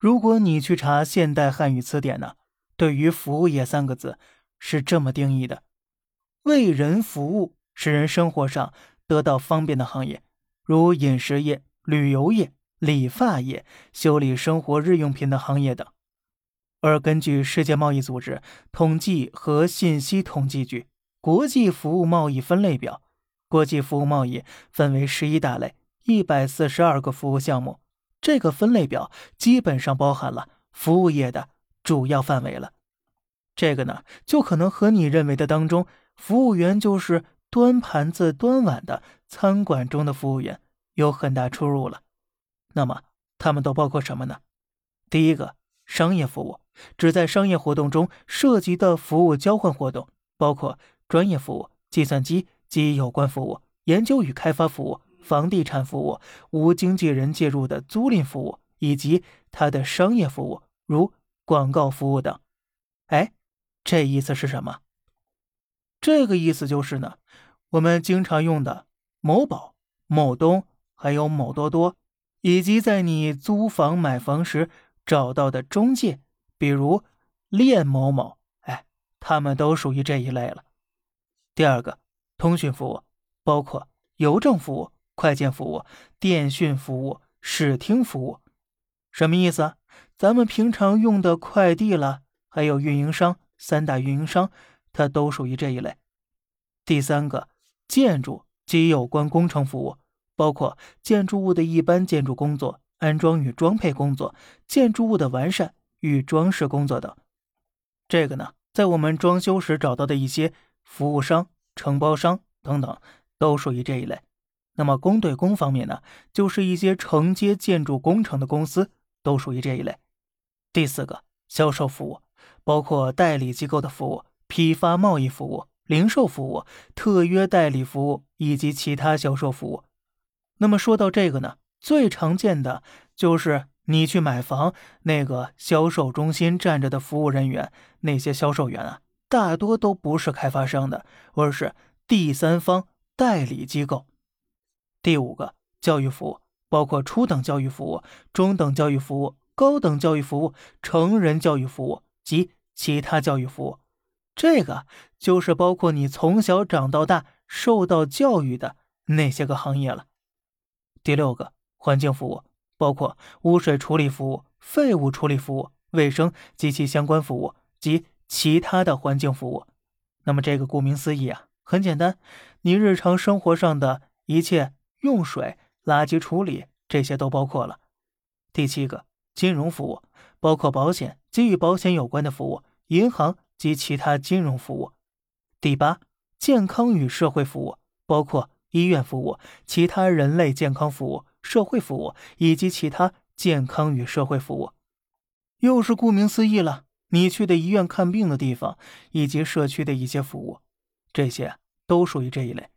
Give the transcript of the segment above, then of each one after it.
如果你去查现代汉语词典呢，对于“服务业”三个字是这么定义的：为人服务，使人生活上得到方便的行业，如饮食业、旅游业、理发业、修理生活日用品的行业等。而根据世界贸易组织统计和信息统计局《国际服务贸易分类表》，国际服务贸易分为十一大类，一百四十二个服务项目。这个分类表基本上包含了服务业的主要范围了。这个呢，就可能和你认为的当中，服务员就是端盘子、端碗的餐馆中的服务员有很大出入了。那么，他们都包括什么呢？第一个，商业服务。指在商业活动中涉及的服务交换活动，包括专业服务、计算机及有关服务、研究与开发服务、房地产服务、无经纪人介入的租赁服务，以及它的商业服务，如广告服务等。哎，这意思是什么？这个意思就是呢，我们经常用的某宝、某东，还有某多多，以及在你租房买房时找到的中介。比如链某某，哎，他们都属于这一类了。第二个，通讯服务包括邮政服务、快件服务、电讯服务、视听服务。什么意思？咱们平常用的快递了，还有运营商，三大运营商，它都属于这一类。第三个，建筑及有关工程服务，包括建筑物的一般建筑工作、安装与装配工作、建筑物的完善。与装饰工作等，这个呢，在我们装修时找到的一些服务商、承包商等等，都属于这一类。那么工对工方面呢，就是一些承接建筑工程的公司，都属于这一类。第四个，销售服务，包括代理机构的服务、批发贸易服务、零售服务、特约代理服务以及其他销售服务。那么说到这个呢，最常见的就是。你去买房，那个销售中心站着的服务人员，那些销售员啊，大多都不是开发商的，而是第三方代理机构。第五个，教育服务包括初等教育服务、中等教育服务、高等教育服务、成人教育服务及其他教育服务。这个就是包括你从小长到大受到教育的那些个行业了。第六个，环境服务。包括污水处理服务、废物处理服务、卫生及其相关服务及其他的环境服务。那么这个顾名思义啊，很简单，你日常生活上的一切用水、垃圾处理这些都包括了。第七个，金融服务包括保险及与保险有关的服务、银行及其他金融服务。第八，健康与社会服务包括医院服务、其他人类健康服务。社会服务以及其他健康与社会服务，又是顾名思义了。你去的医院看病的地方，以及社区的一些服务，这些都属于这一类。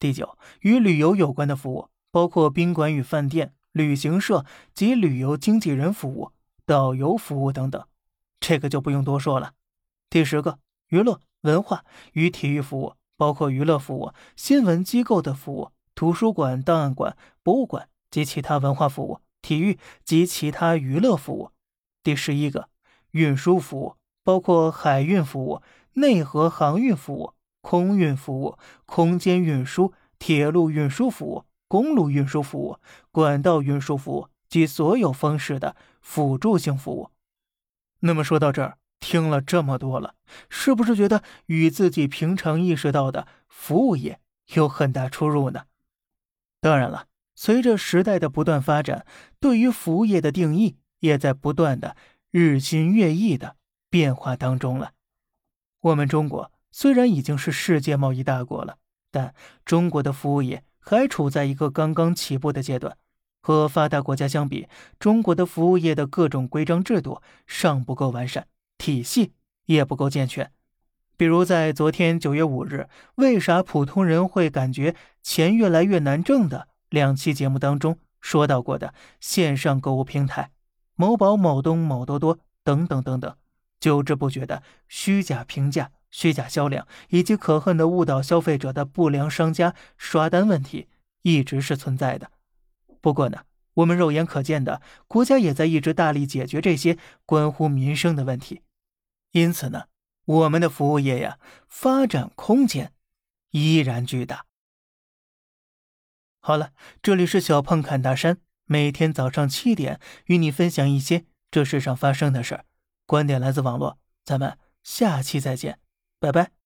第九，与旅游有关的服务，包括宾馆与饭店、旅行社及旅游经纪人服务、导游服务等等，这个就不用多说了。第十个，娱乐文化与体育服务，包括娱乐服务、新闻机构的服务、图书馆、档案馆、博物馆。及其他文化服务、体育及其他娱乐服务。第十一个，运输服务包括海运服务、内河航运服务、空运服务、空间运输、铁路运输服务、公路运输服务、管道运输服务及所有方式的辅助性服务。那么说到这儿，听了这么多了，是不是觉得与自己平常意识到的服务业有很大出入呢？当然了。随着时代的不断发展，对于服务业的定义也在不断的日新月异的变化当中了。我们中国虽然已经是世界贸易大国了，但中国的服务业还处在一个刚刚起步的阶段。和发达国家相比，中国的服务业的各种规章制度尚不够完善，体系也不够健全。比如在昨天九月五日，为啥普通人会感觉钱越来越难挣的？两期节目当中说到过的线上购物平台，某宝、某东、某多多等等等等，久之不绝的虚假评价、虚假销量以及可恨的误导消费者的不良商家刷单问题，一直是存在的。不过呢，我们肉眼可见的，国家也在一直大力解决这些关乎民生的问题。因此呢，我们的服务业呀，发展空间依然巨大。好了，这里是小胖侃大山，每天早上七点与你分享一些这世上发生的事儿，观点来自网络，咱们下期再见，拜拜。